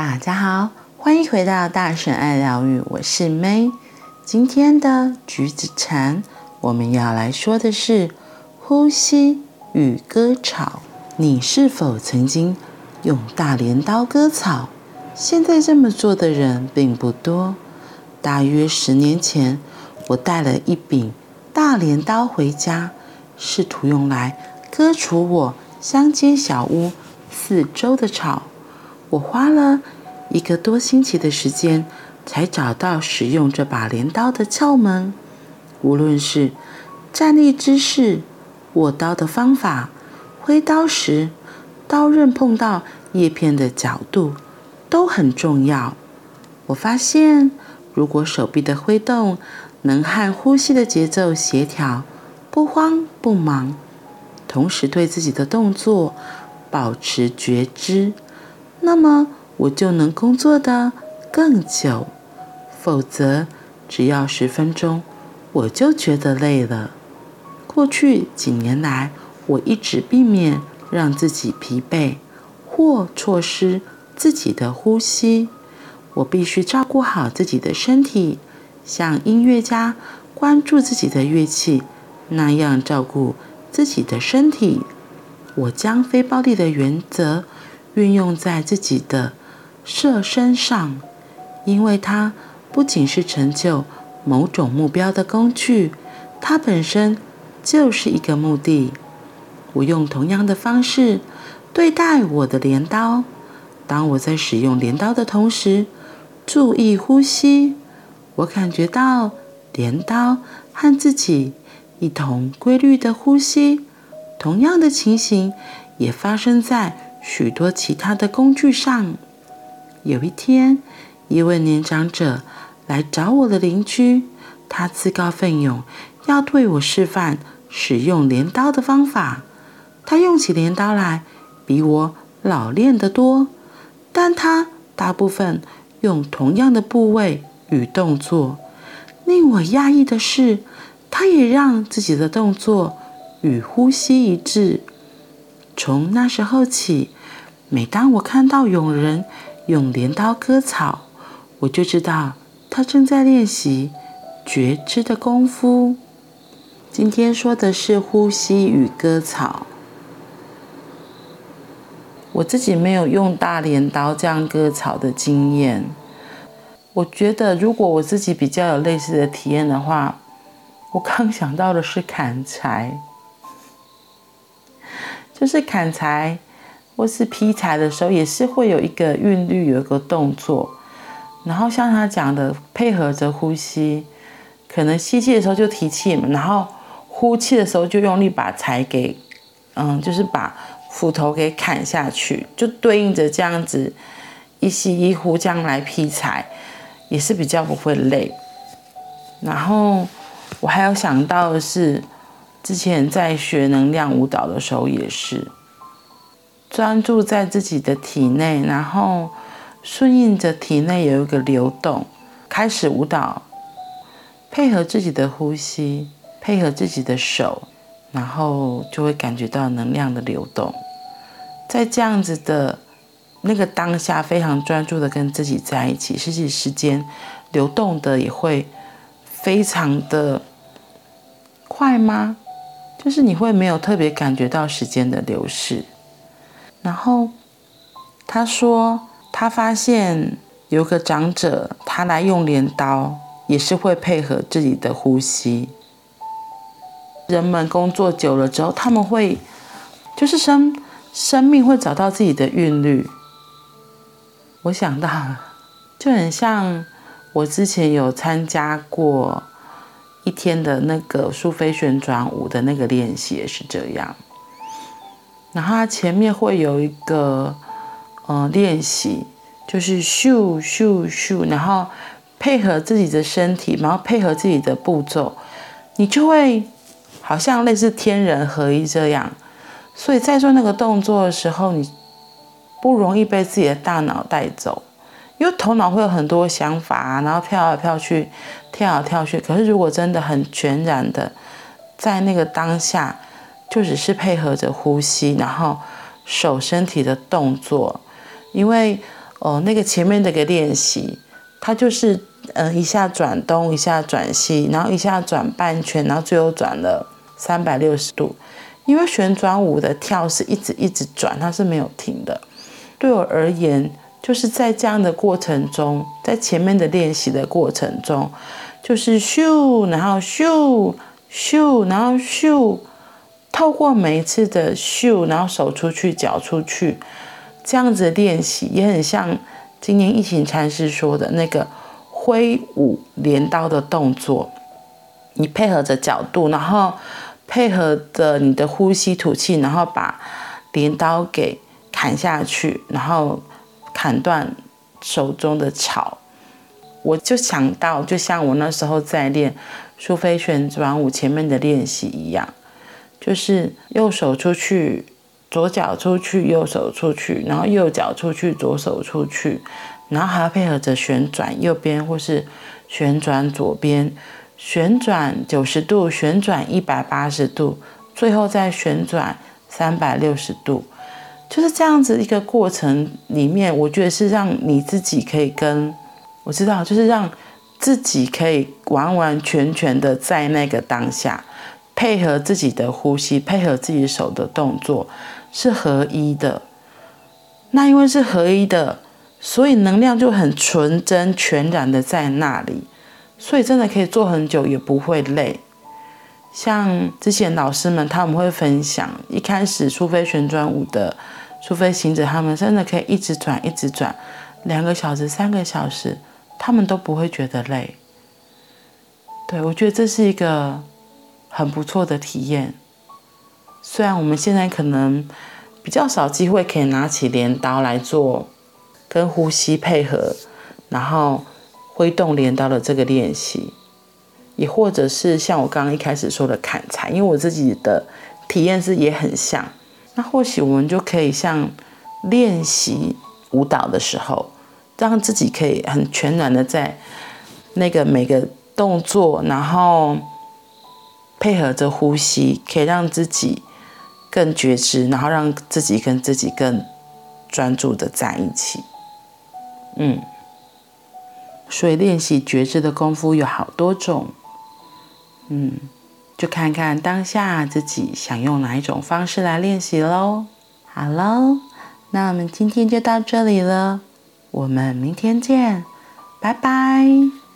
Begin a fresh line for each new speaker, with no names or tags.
大家好，欢迎回到大婶爱疗愈，我是 May。今天的橘子禅，我们要来说的是呼吸与割草。你是否曾经用大镰刀割草？现在这么做的人并不多。大约十年前，我带了一柄大镰刀回家，试图用来割除我乡间小屋四周的草。我花了一个多星期的时间，才找到使用这把镰刀的窍门。无论是站立姿势、握刀的方法、挥刀时刀刃碰到叶片的角度，都很重要。我发现，如果手臂的挥动能和呼吸的节奏协调，不慌不忙，同时对自己的动作保持觉知，那么我就能工作得更久。否则，只要十分钟，我就觉得累了。过去几年来，我一直避免让自己疲惫或错失自己的呼吸。我必须照顾好自己的身体，像音乐家关注自己的乐器那样照顾自己的身体。我将非暴力的原则运用在自己的设身上，因为它不仅是成就某种目标的工具，它本身就是一个目的。我用同样的方式对待我的镰刀。当我在使用镰刀的同时，注意呼吸。我感觉到镰刀和自己一同规律的呼吸。同样的情形也发生在许多其他的工具上。有一天，一位年长者来找我的邻居，他自告奋勇要对我示范使用镰刀的方法。他用起镰刀来比我老练得多，但他大部分用同样的部位与动作。令我讶异的是，他也让自己的动作与呼吸一致。从那时候起，每当我看到有人用镰刀割草，我就知道他正在练习觉知的功夫。今天说的是呼吸与割草。我自己没有用大镰刀这样割草的经验。我觉得，如果我自己比较有类似的体验的话，我刚想到的是砍柴，就是砍柴或是劈柴的时候，也是会有一个韵律，有一个动作。然后像他讲的，配合着呼吸，可能吸气的时候就提气嘛，然后呼气的时候就用力把柴给，嗯，就是把。斧头给砍下去，就对应着这样子一吸一呼这样来劈柴，也是比较不会累。然后我还有想到的是，之前在学能量舞蹈的时候，也是专注在自己的体内，然后顺应着体内有一个流动，开始舞蹈，配合自己的呼吸，配合自己的手，然后就会感觉到能量的流动。在这样子的那个当下，非常专注的跟自己在一起，实际时间流动的也会非常的快吗？就是你会没有特别感觉到时间的流逝。然后他说，他发现有个长者，他来用镰刀，也是会配合自己的呼吸。人们工作久了之后，他们会就是生。生命会找到自己的韵律。我想到了，就很像我之前有参加过一天的那个苏菲旋转舞的那个练习也是这样。然后它前面会有一个呃练习，就是咻咻咻，然后配合自己的身体，然后配合自己的步骤，你就会好像类似天人合一这样。所以在做那个动作的时候，你不容易被自己的大脑带走，因为头脑会有很多想法啊，然后飘来飘去，跳来跳去。可是如果真的很全然的在那个当下，就只是配合着呼吸，然后手身体的动作，因为哦，那个前面那个练习，它就是嗯一下转东，一下转西，然后一下转半圈，然后最后转了三百六十度。因为旋转舞的跳是一直一直转，它是没有停的。对我而言，就是在这样的过程中，在前面的练习的过程中，就是咻，然后咻咻，然后咻，透过每一次的秀，然后手出去，脚出去。这样子练习也很像今年疫情禅师说的那个挥舞镰刀的动作，你配合着角度，然后配合着你的呼吸吐气，然后把镰刀给砍下去，然后砍断手中的草。我就想到，就像我那时候在练苏菲旋转舞前面的练习一样，就是右手出去。左脚出去，右手出去，然后右脚出去，左手出去，然后还要配合着旋转右边或是旋转左边，旋转九十度，旋转一百八十度，最后再旋转三百六十度，就是这样子一个过程里面，我觉得是让你自己可以跟我知道，就是让自己可以完完全全的在那个当下，配合自己的呼吸，配合自己手的动作。是合一的，那因为是合一的，所以能量就很纯真、全然的在那里，所以真的可以做很久也不会累。像之前老师们他们会分享，一开始苏菲旋转舞的苏菲行者，他们真的可以一直转、一直转，两个小时、三个小时，他们都不会觉得累。对，我觉得这是一个很不错的体验。虽然我们现在可能比较少机会可以拿起镰刀来做跟呼吸配合，然后挥动镰刀的这个练习，也或者是像我刚刚一开始说的砍柴，因为我自己的体验是也很像。那或许我们就可以像练习舞蹈的时候，让自己可以很全然的在那个每个动作，然后配合着呼吸，可以让自己。更觉知，然后让自己跟自己更专注的在一起。嗯，所以练习觉知的功夫有好多种。嗯，就看看当下自己想用哪一种方式来练习喽。好喽，那我们今天就到这里了，我们明天见，拜拜。